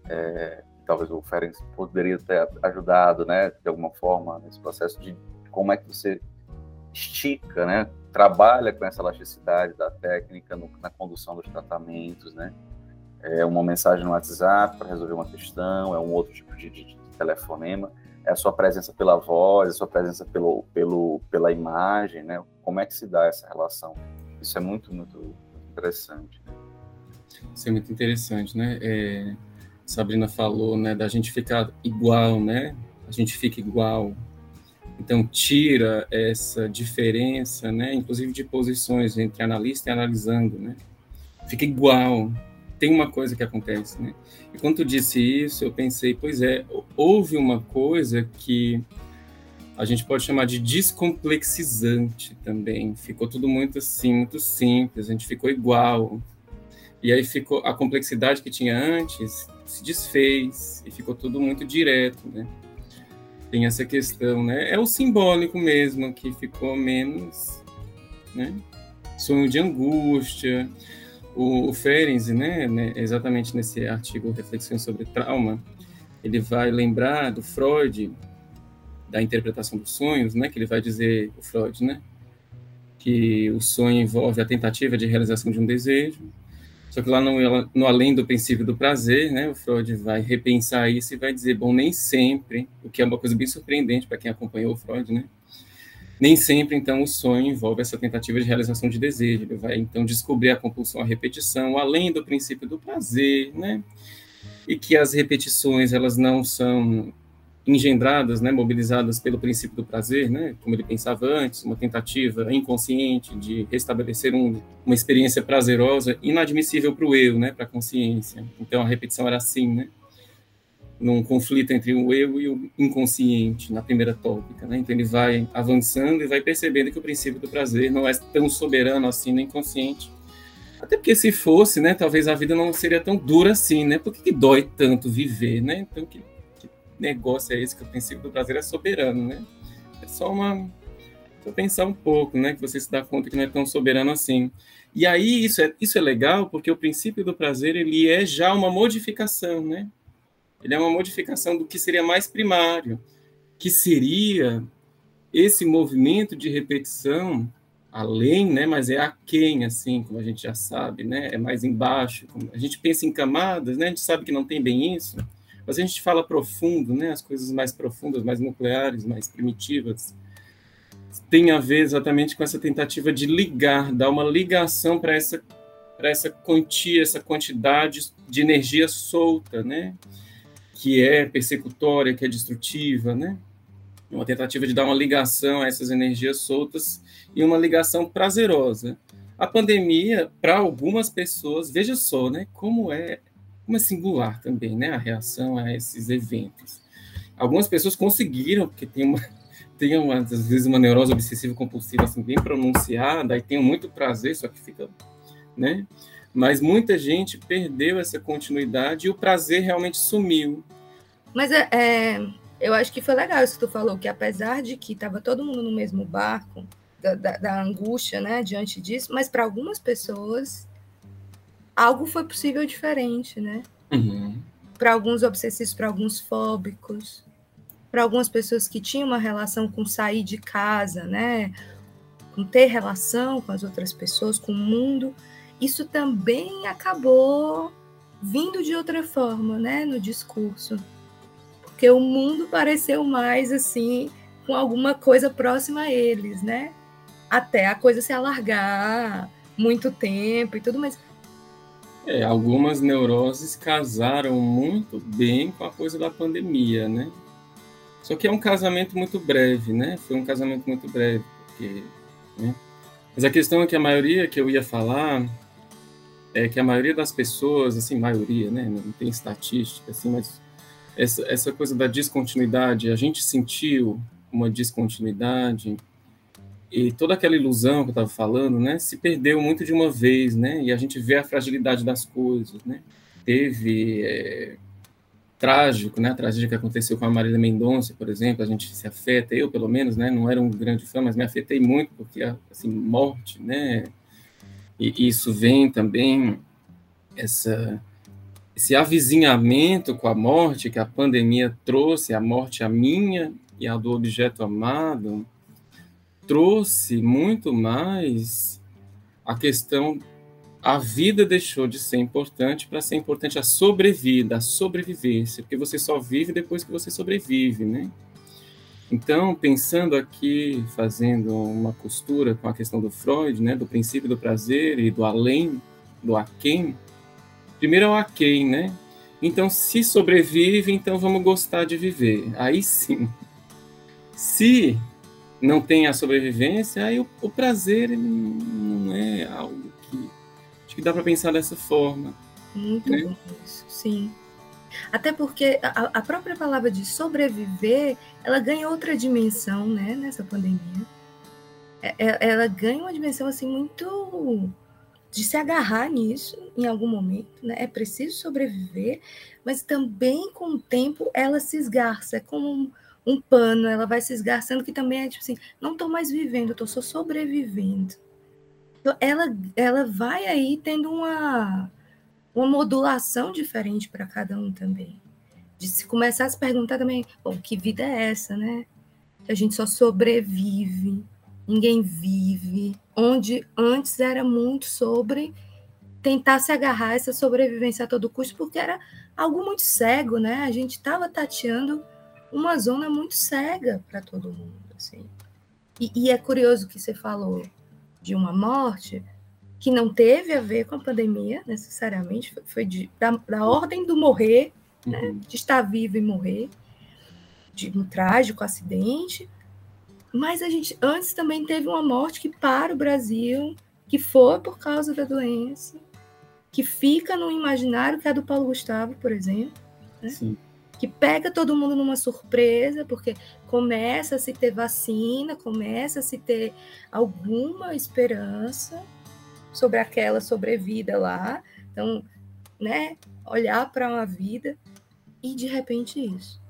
É, talvez o Ferenc poderia ter ajudado, né? De alguma forma nesse processo de como é que você estica, né? trabalha com essa elasticidade da técnica no, na condução dos tratamentos, né? É uma mensagem no WhatsApp para resolver uma questão, é um outro tipo de, de, de, telefonema, é a sua presença pela voz, a sua presença pelo, pelo, pela imagem, né? Como é que se dá essa relação? Isso é muito, muito interessante. Né? Isso é muito interessante, né? É, Sabrina falou, né, da gente ficar igual, né? A gente fica igual, então, tira essa diferença, né, inclusive de posições entre analista e analisando, né? Fica igual. Tem uma coisa que acontece, né? E quando tu disse isso, eu pensei, pois é, houve uma coisa que a gente pode chamar de descomplexizante também. Ficou tudo muito assim, muito simples, a gente ficou igual. E aí ficou a complexidade que tinha antes se desfez e ficou tudo muito direto, né? tem essa questão, né? É o simbólico mesmo que ficou menos, né? Sonho de angústia. O, o Ferenczi, né, né, exatamente nesse artigo Reflexões sobre Trauma, ele vai lembrar do Freud, da interpretação dos sonhos, né, que ele vai dizer, o Freud, né, que o sonho envolve a tentativa de realização de um desejo, só que lá no, no, além do princípio do prazer, né, o Freud vai repensar isso e vai dizer, bom, nem sempre, o que é uma coisa bem surpreendente para quem acompanhou o Freud, né? Nem sempre, então, o sonho envolve essa tentativa de realização de desejo. Ele vai, então, descobrir a compulsão à repetição, além do princípio do prazer, né? E que as repetições, elas não são engendradas, né, mobilizadas pelo princípio do prazer, né, como ele pensava antes, uma tentativa inconsciente de restabelecer um, uma experiência prazerosa inadmissível para o eu, né, para a consciência. Então a repetição era assim, né, num conflito entre o eu e o inconsciente na primeira tópica, né. Então ele vai avançando e vai percebendo que o princípio do prazer não é tão soberano assim no inconsciente. Até porque se fosse, né, talvez a vida não seria tão dura assim, né? Por que, que dói tanto viver, né? Então que negócio é esse que o princípio do prazer é soberano, né? É só uma só pensar um pouco, né, que você se dá conta que não é tão soberano assim. E aí isso é isso é legal porque o princípio do prazer ele é já uma modificação, né? Ele é uma modificação do que seria mais primário, que seria esse movimento de repetição além, né, mas é aquém, assim, como a gente já sabe, né, é mais embaixo. A gente pensa em camadas, né, a gente sabe que não tem bem isso, mas a gente fala profundo, né? As coisas mais profundas, mais nucleares, mais primitivas, tem a ver exatamente com essa tentativa de ligar, dar uma ligação para essa para essa quantia, essa quantidade de energia solta, né? Que é persecutória, que é destrutiva, né? Uma tentativa de dar uma ligação a essas energias soltas e uma ligação prazerosa. A pandemia, para algumas pessoas, veja só, né? Como é, é singular também, né? A reação a esses eventos. Algumas pessoas conseguiram, porque tem uma tem uma, às vezes uma neurose obsessiva compulsiva assim bem pronunciada, e tem muito prazer, só que fica né? Mas muita gente perdeu essa continuidade e o prazer realmente sumiu. Mas é, é, eu acho que foi legal isso que tu falou, que apesar de que estava todo mundo no mesmo barco, da, da, da angústia, né, diante disso, mas para algumas pessoas algo foi possível diferente, né? Uhum. Para alguns obsessivos, para alguns fóbicos, para algumas pessoas que tinham uma relação com sair de casa, né? Com ter relação com as outras pessoas, com o mundo isso também acabou vindo de outra forma, né, no discurso. Porque o mundo pareceu mais assim, com alguma coisa próxima a eles, né? Até a coisa se alargar muito tempo e tudo mais. É, algumas neuroses casaram muito bem com a coisa da pandemia, né? Só que é um casamento muito breve, né? Foi um casamento muito breve, porque, né? Mas a questão é que a maioria que eu ia falar é que a maioria das pessoas, assim, maioria, né, não tem estatística, assim, mas essa, essa coisa da descontinuidade, a gente sentiu uma descontinuidade e toda aquela ilusão que eu estava falando, né, se perdeu muito de uma vez, né, e a gente vê a fragilidade das coisas, né. Teve é, trágico, né, a tragédia que aconteceu com a Marília Mendonça, por exemplo, a gente se afeta, eu pelo menos, né, não era um grande fã, mas me afetei muito porque assim morte, né, e isso vem também essa esse avizinhamento com a morte que a pandemia trouxe, a morte a minha e a do objeto amado, trouxe muito mais a questão a vida deixou de ser importante para ser importante a sobrevida, a sobrevivência, porque você só vive depois que você sobrevive, né? Então, pensando aqui, fazendo uma costura com a questão do Freud, né, do princípio do prazer e do além, do aquém, primeiro é o aquém, né? Então, se sobrevive, então vamos gostar de viver. Aí sim. Se não tem a sobrevivência, aí o, o prazer não é algo que. Acho que dá para pensar dessa forma. Muito né? bom isso, sim. Até porque a, a, própria palavra de sobreviver, ela ganha outra dimensão, né, nessa pandemia. É, é, ela ganha uma dimensão assim muito de se agarrar nisso em algum momento, né? É preciso sobreviver, mas também com o tempo ela se esgarça, é como um, pano, ela vai se esgarçando que também é tipo assim, não estou mais vivendo, estou só sobrevivendo. Então, ela, ela vai aí tendo uma uma modulação diferente para cada um também. De se começar a se perguntar também, bom, que vida é essa, né? Que a gente só sobrevive, ninguém vive, onde antes era muito sobre tentar se agarrar a essa sobrevivência a todo custo, porque era algo muito cego, né? A gente estava tateando uma zona muito cega para todo mundo, assim. E, e, é curioso que você falou de uma morte, que não teve a ver com a pandemia, necessariamente, foi de, da, da ordem do morrer, né, uhum. né, de estar vivo e morrer, de um trágico acidente. Mas a gente antes também teve uma morte que para o Brasil, que foi por causa da doença, que fica no imaginário, que é a do Paulo Gustavo, por exemplo. Né? Que pega todo mundo numa surpresa, porque começa a se ter vacina, começa a se ter alguma esperança, sobre aquela sobrevida lá. Então, né, olhar para uma vida e de repente isso.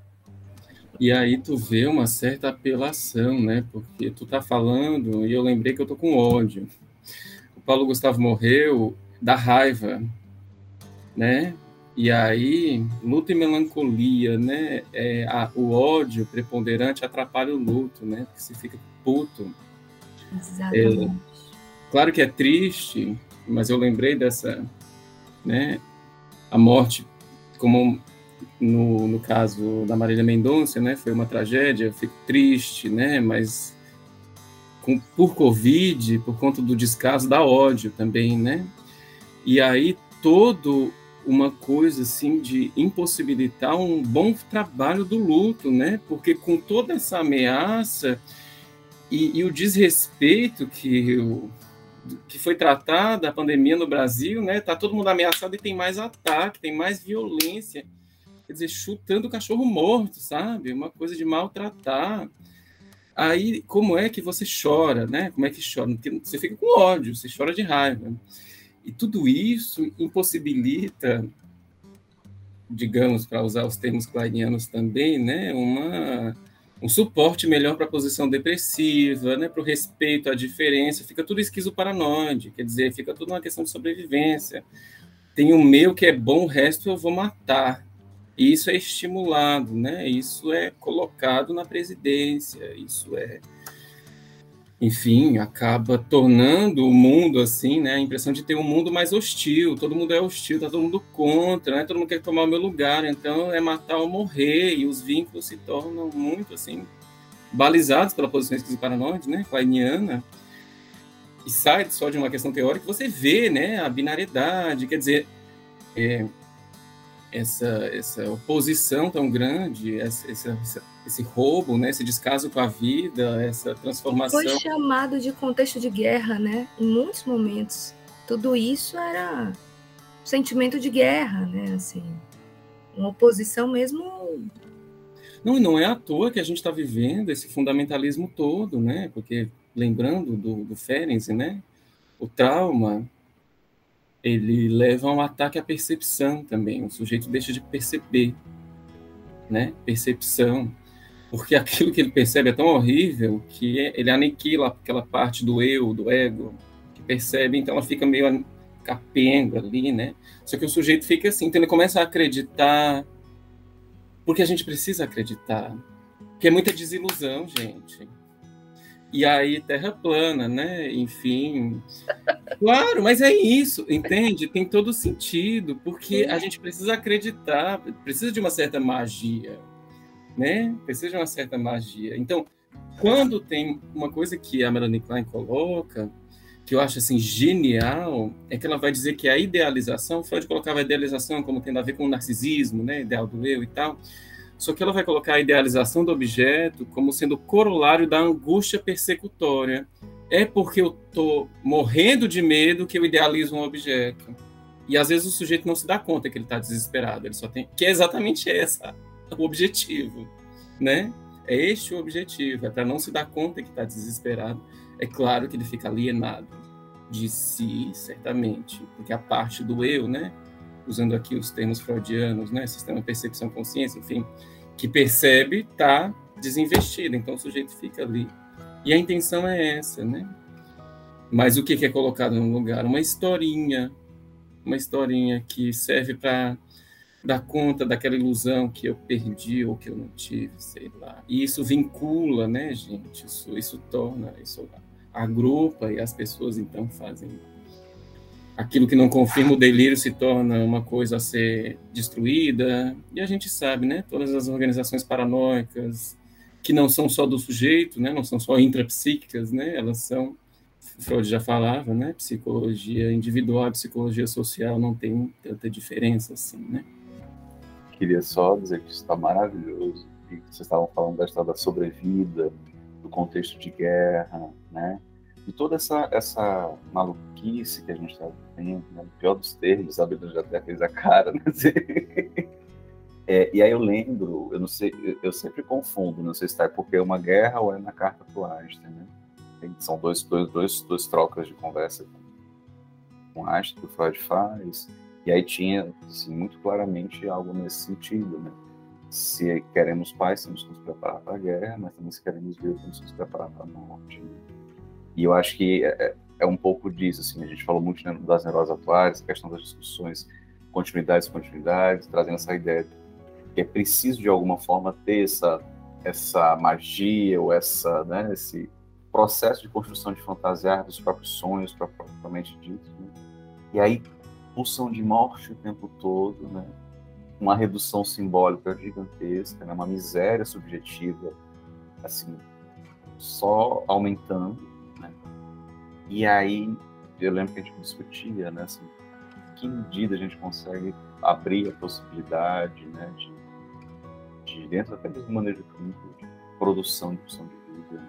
E aí tu vê uma certa apelação, né? Porque tu tá falando e eu lembrei que eu tô com ódio. O Paulo Gustavo morreu da raiva, né? E aí, luta e melancolia, né? É, a, o ódio preponderante atrapalha o luto, né? Porque você fica puto. Exatamente. É, Claro que é triste, mas eu lembrei dessa, né, a morte, como no, no caso da Marília Mendonça, né, foi uma tragédia, eu fico triste, né, mas com, por Covid, por conta do descaso, dá ódio também, né? E aí todo uma coisa assim de impossibilitar um bom trabalho do luto, né? Porque com toda essa ameaça e, e o desrespeito que, o, que foi tratada a pandemia no Brasil, né? Tá todo mundo ameaçado e tem mais ataque, tem mais violência. Quer dizer, chutando o cachorro morto, sabe? Uma coisa de maltratar. Aí, como é que você chora, né? Como é que chora? Porque você fica com ódio, você chora de raiva. E tudo isso impossibilita, digamos, para usar os termos kleinianos também, né, uma, um suporte melhor para a posição depressiva, né, para o respeito à diferença, fica tudo esquizoparanoide, quer dizer, fica tudo uma questão de sobrevivência. Tem o meu que é bom, o resto eu vou matar. E isso é estimulado, né? Isso é colocado na presidência, isso é enfim, acaba tornando o mundo assim, né? A impressão de ter um mundo mais hostil, todo mundo é hostil, tá todo mundo contra, né? Todo mundo quer tomar o meu lugar, então é matar ou morrer, e os vínculos se tornam muito assim balizados pela posição esquizoparanoide, né? Kleiniana. E sai só de uma questão teórica, você vê, né, a binariedade, quer dizer, é, essa, essa oposição tão grande, essa, essa, esse roubo, né, esse descaso com a vida, essa transformação. Foi chamado de contexto de guerra, né? Em muitos momentos. Tudo isso era sentimento de guerra, né? Assim, uma oposição mesmo. Não, não é à toa que a gente está vivendo esse fundamentalismo todo, né? Porque lembrando do, do Ferenc, né? O trauma ele leva a um ataque à percepção também. O sujeito deixa de perceber, né? Percepção. Porque aquilo que ele percebe é tão horrível que ele aniquila aquela parte do eu, do ego, que percebe, então ela fica meio capenga ali, né? Só que o sujeito fica assim, então ele começa a acreditar, porque a gente precisa acreditar, porque é muita desilusão, gente e aí terra plana, né? Enfim. Claro, mas é isso, entende? Tem todo sentido, porque a gente precisa acreditar, precisa de uma certa magia, né? Precisa de uma certa magia. Então, quando tem uma coisa que a Melanie Klein coloca, que eu acho assim genial, é que ela vai dizer que a idealização, Freud colocava a idealização como tendo a ver com o narcisismo, né, ideal do eu e tal. Só que ela vai colocar a idealização do objeto como sendo corolário da angústia persecutória. É porque eu estou morrendo de medo que eu idealizo um objeto. E às vezes o sujeito não se dá conta que ele está desesperado. Ele só tem que é exatamente essa o objetivo, né? É este o objetivo. É para não se dar conta que está desesperado. É claro que ele fica alienado de si, certamente, porque a parte do eu, né? Usando aqui os termos freudianos, né, sistema percepção consciência, enfim, que percebe está desinvestido, então o sujeito fica ali. E a intenção é essa, né? Mas o que é colocado no lugar? Uma historinha, uma historinha que serve para dar conta daquela ilusão que eu perdi ou que eu não tive, sei lá. E isso vincula, né, gente? Isso, isso torna, isso agrupa e as pessoas então fazem aquilo que não confirma o delírio se torna uma coisa a ser destruída. E a gente sabe, né? Todas as organizações paranoicas, que não são só do sujeito, né? Não são só intrapsíquicas, né? Elas são, Freud já falava, né? Psicologia individual e psicologia social não tem tanta diferença assim, né? Queria só dizer que está maravilhoso. E vocês estavam falando da história da sobrevida, do contexto de guerra, né? de toda essa, essa maluquice que a gente está vivendo, né? o pior dos termos, a Bíblia já até fez a cara, né? É, e aí eu lembro, eu não sei, eu sempre confundo, não sei se está é porque é uma guerra ou é na carta para o Einstein, né? São dois, dois, dois, dois trocas de conversa com Einstein que o Freud faz, e aí tinha, assim, muito claramente algo nesse sentido, né? Se queremos paz, temos que nos preparar para a guerra, mas também se queremos vida, temos que nos preparar para a morte. Né? E eu acho que é, é, um pouco disso, assim, a gente falou muito né, das neuroses atuais, questão das discussões, continuidades continuidades, trazendo essa ideia que é preciso de alguma forma ter essa, essa magia ou essa, né, esse processo de construção de fantasiar dos próprios sonhos, propriamente dito. Né? E aí, pulsão de morte o tempo todo, né? uma redução simbólica gigantesca, né? uma miséria subjetiva, assim, só aumentando E aí, eu lembro que a gente discutia, né, assim, que medida a gente consegue abrir a possibilidade, né, de, de dentro até mesmo manejo clínico, de produção de opção de vida,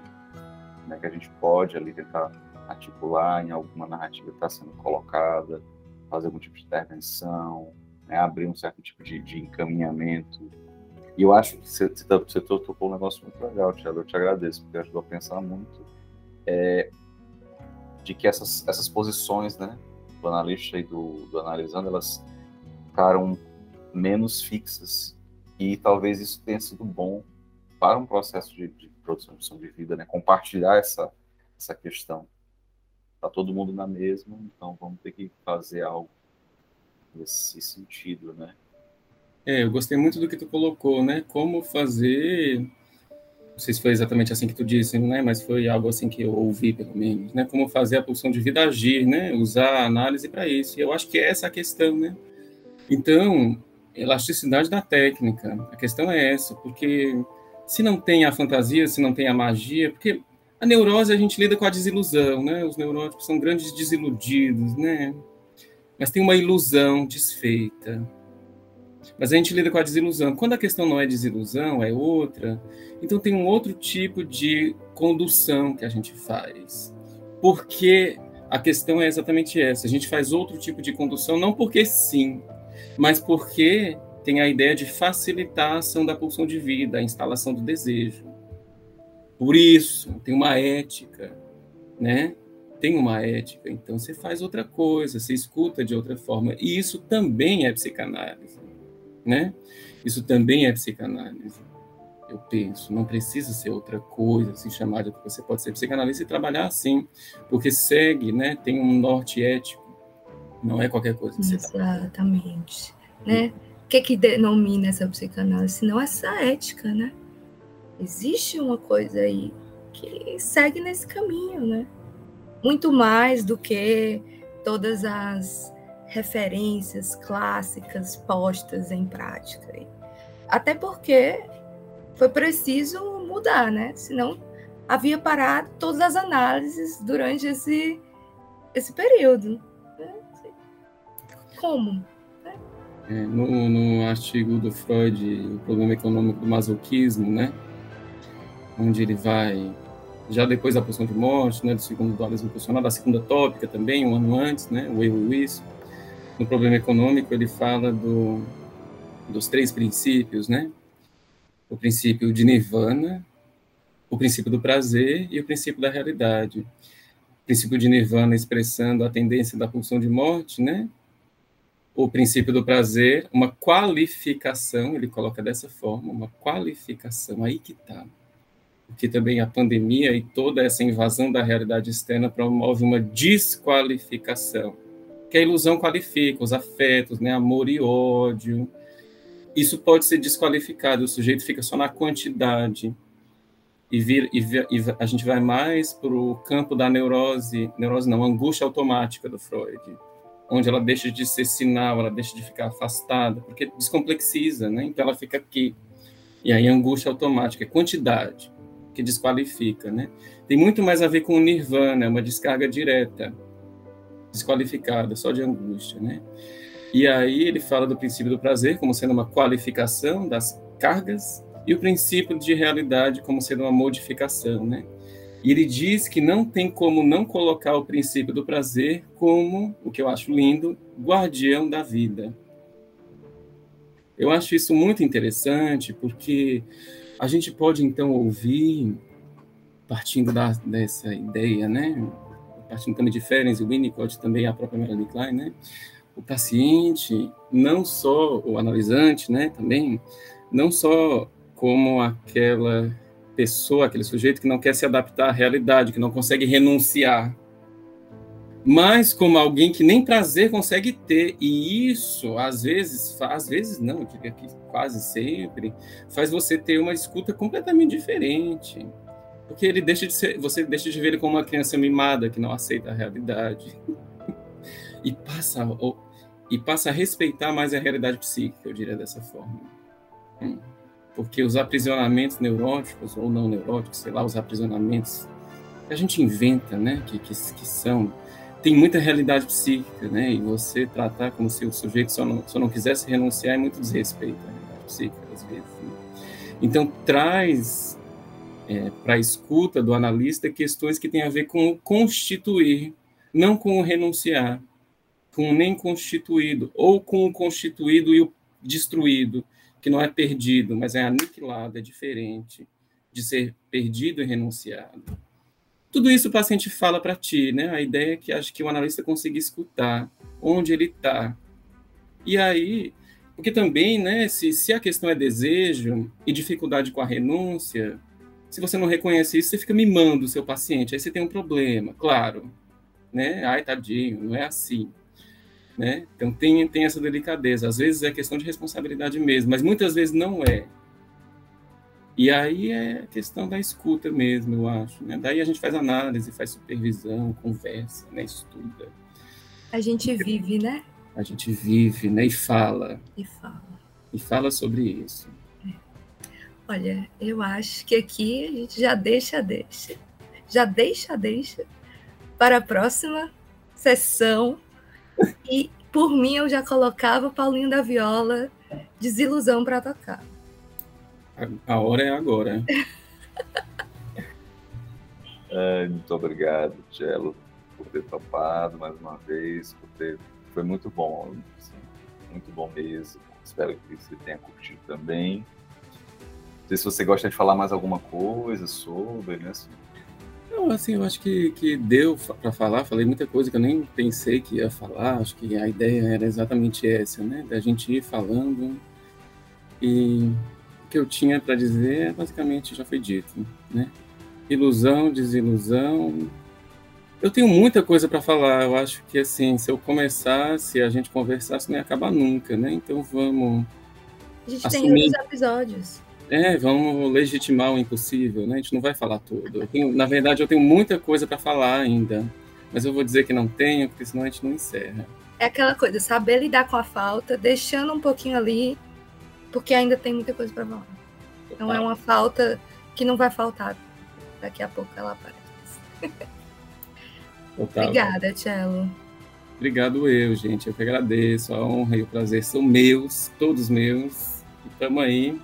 né, que a gente pode ali tentar articular em alguma narrativa que está sendo colocada, fazer algum tipo de intervenção, né, abrir um certo tipo de, de encaminhamento. E eu acho que você, você tocou um negócio muito legal, Tiago, eu te agradeço, porque ajudou a pensar muito é, de que essas, essas posições né, do analista e do, do analisando, elas ficaram menos fixas e talvez isso tenha sido bom para um processo de, de produção de vida, né? Compartilhar essa, essa questão. Tá todo mundo na mesma, então vamos ter que fazer algo nesse sentido, né? É, eu gostei muito do que tu colocou, né? Como fazer, não sei se foi exatamente assim que tu disse, né? Mas foi algo assim que eu ouvi pelo menos, né? Como fazer a pulsão de vida agir, né? Usar a análise para isso. E eu acho que é essa a questão, né? Então, elasticidade da técnica. A questão é essa, porque se não tem a fantasia, se não tem a magia, porque a neurose a gente lida com a desilusão, né? Os neuróticos são grandes desiludidos, né? Mas tem uma ilusão desfeita. Mas a gente lida com a desilusão. Quando a questão não é desilusão, é outra, então tem um outro tipo de condução que a gente faz. Porque a questão é exatamente essa. A gente faz outro tipo de condução, não porque sim, mas porque tem a ideia de facilitar a ação da pulsão de vida, a instalação do desejo. Por isso, tem uma ética, né? Tem uma ética, então você faz outra coisa, você escuta de outra forma. E isso também é psicanálise, né? Isso também é psicanálise. Eu penso, não precisa ser outra coisa, assim, chamada você pode ser psicanalista e trabalhar assim, porque segue, né? Tem um norte ético. Não é qualquer coisa que você Exatamente. Né? O que, que denomina essa psicanálise? Senão essa ética, né? Existe uma coisa aí que segue nesse caminho, né? Muito mais do que todas as referências clássicas postas em prática. Até porque foi preciso mudar, né? Senão havia parado todas as análises durante esse, esse período. Né? Como? É, no, no, artigo do Freud, o problema econômico do masoquismo, né, onde ele vai, já depois da pulsão de morte, né, do segundo dualismo pulsional, da segunda tópica também, um ano antes, né, o e isso, no problema econômico ele fala do, dos três princípios, né, o princípio de nirvana, o princípio do prazer e o princípio da realidade. O princípio de nirvana expressando a tendência da pulsão de morte, né, o princípio do prazer, uma qualificação, ele coloca dessa forma, uma qualificação, aí que está. Porque também a pandemia e toda essa invasão da realidade externa promove uma desqualificação, que a ilusão qualifica os afetos, né, amor e ódio. Isso pode ser desqualificado, o sujeito fica só na quantidade. E, vir, e, e a gente vai mais para o campo da neurose, neurose não, angústia automática do Freud onde ela deixa de ser sinal, ela deixa de ficar afastada, porque descomplexiza, né? Então ela fica aqui. E aí angústia automática, é quantidade, que desqualifica, né? Tem muito mais a ver com o nirvana, é uma descarga direta, desqualificada, só de angústia, né? E aí ele fala do princípio do prazer como sendo uma qualificação das cargas e o princípio de realidade como sendo uma modificação, né? E ele diz que não tem como não colocar o princípio do prazer como, o que eu acho lindo, guardião da vida. Eu acho isso muito interessante, porque a gente pode então ouvir, partindo da, dessa ideia, né? Partindo também de Ferenc Winnicott, também a própria Melanie Klein, né? o paciente, não só o analisante, né? também, não só como aquela pessoa, aquele sujeito que não quer se adaptar à realidade, que não consegue renunciar, mas como alguém que nem prazer consegue ter, e isso às vezes, às vezes não, eu diria que quase sempre, faz você ter uma escuta completamente diferente. Porque ele deixa de ser, você deixa de ver ele como uma criança mimada que não aceita a realidade. e passa e passa a respeitar mais a realidade psíquica, eu diria dessa forma. Hum porque os aprisionamentos neuróticos ou não neuróticos, sei lá, os aprisionamentos a gente inventa, né, que, que, que são tem muita realidade psíquica, né? E você tratar como se o sujeito só não, só não quisesse renunciar é muito desrespeito à realidade psíquica, às vezes. Né? Então, traz é, para a escuta do analista questões que têm a ver com o constituir, não com o renunciar, com o nem constituído, ou com o constituído e o destruído, que não é perdido, mas é aniquilado, é diferente de ser perdido e renunciado. Tudo isso o paciente fala para ti, né? A ideia é que acho que o analista consiga escutar onde ele está. E aí, porque também, né, se, se a questão é desejo e dificuldade com a renúncia, se você não reconhece isso, você fica mimando o seu paciente, aí você tem um problema, claro. Né? Ai, tadinho, não é assim. Né? Então tem, tem essa delicadeza. Às vezes é questão de responsabilidade mesmo, mas muitas vezes não é. E aí é questão da escuta mesmo, eu acho. Né? Daí a gente faz análise, faz supervisão, conversa, né? estuda. A gente vive, né? A gente vive, né? E fala. E fala. E fala sobre isso. Olha, eu acho que aqui a gente já deixa, deixa. Já deixa, deixa para a próxima sessão. E por mim eu já colocava o Paulinho da Viola Desilusão para tocar. A hora é agora. é, muito obrigado, Cello, por ter topado mais uma vez, por ter... foi muito bom, assim, muito bom mesmo. Espero que você tenha curtido também. Não sei se você gosta de falar mais alguma coisa sobre, né? Assim. Não, assim, eu acho que, que deu para falar, falei muita coisa que eu nem pensei que ia falar, acho que a ideia era exatamente essa, né? Da gente ir falando e que eu tinha para dizer basicamente já foi dito, né? Ilusão, desilusão. Eu tenho muita coisa para falar. Eu acho que assim, se eu começasse, a gente conversasse, não ia acabar nunca, né? Então vamos. A gente assumir... tem outros episódios. É, vamos legitimar o impossível, né? A gente não vai falar tudo. Tenho, na verdade, eu tenho muita coisa para falar ainda, mas eu vou dizer que não tenho, porque senão a gente não encerra. É aquela coisa, saber lidar com a falta, deixando um pouquinho ali porque ainda tem muita coisa para falar. Então é uma falta que não vai faltar. Daqui a pouco ela aparece. Obrigada, Cello. Obrigado eu, gente. Eu que agradeço. A honra e o prazer são meus, todos meus. E estamos aí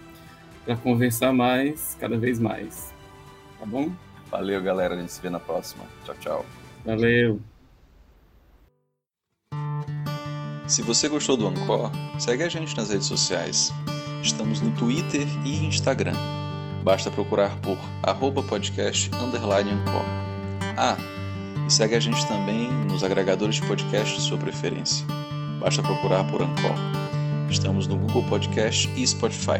para conversar mais, cada vez mais. Tá bom? Valeu, galera. A gente se vê na próxima. Tchau, tchau. Valeu. Se você gostou do Ancor, segue a gente nas redes sociais. Estamos no Twitter e Instagram. Basta procurar por arroba podcast underline Ancor. Ah, e segue a gente também nos agregadores de podcast de sua preferência. Basta procurar por Ancor. Estamos no Google Podcast e Spotify.